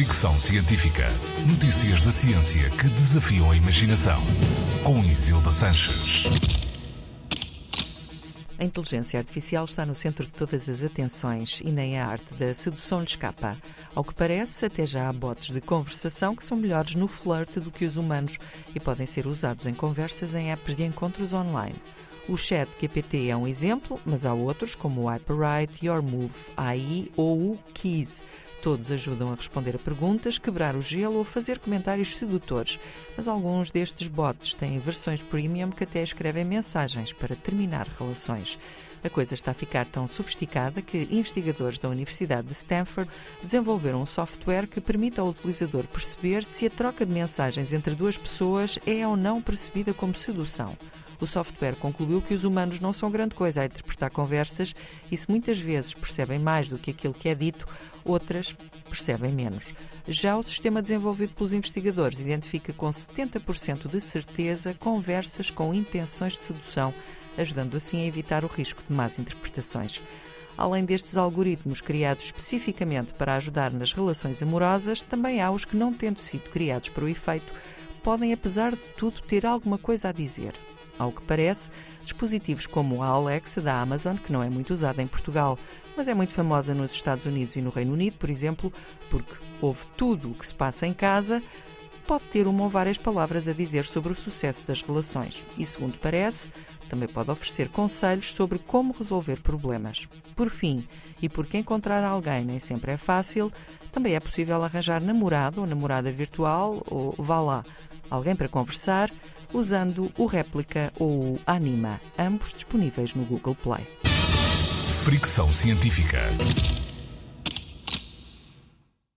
Fricção Científica. Notícias da ciência que desafiam a imaginação. Com Isilda Sanches. A inteligência artificial está no centro de todas as atenções e nem a arte da sedução lhe escapa. Ao que parece, até já há bots de conversação que são melhores no flirt do que os humanos e podem ser usados em conversas em apps de encontros online. O Chat GPT é um exemplo, mas há outros como o Hyperwrite, YourMove AI ou o Keys. Todos ajudam a responder a perguntas, quebrar o gelo ou fazer comentários sedutores, mas alguns destes bots têm versões premium que até escrevem mensagens para terminar relações. A coisa está a ficar tão sofisticada que investigadores da Universidade de Stanford desenvolveram um software que permite ao utilizador perceber se a troca de mensagens entre duas pessoas é ou não percebida como sedução. O software concluiu que os humanos não são grande coisa a interpretar conversas e se muitas vezes percebem mais do que aquilo que é dito, outras percebem menos. Já o sistema desenvolvido pelos investigadores identifica com 70% de certeza conversas com intenções de sedução ajudando assim a evitar o risco de más interpretações. Além destes algoritmos criados especificamente para ajudar nas relações amorosas, também há os que, não tendo sido criados para o efeito, podem, apesar de tudo, ter alguma coisa a dizer. Ao que parece, dispositivos como a Alexa da Amazon, que não é muito usada em Portugal, mas é muito famosa nos Estados Unidos e no Reino Unido, por exemplo, porque ouve tudo o que se passa em casa, pode ter uma ou várias palavras a dizer sobre o sucesso das relações e, segundo parece, também pode oferecer conselhos sobre como resolver problemas. Por fim, e porque encontrar alguém nem sempre é fácil, também é possível arranjar namorado ou namorada virtual ou vá lá, alguém para conversar, usando o Réplica ou o Anima, ambos disponíveis no Google Play. Fricção Científica.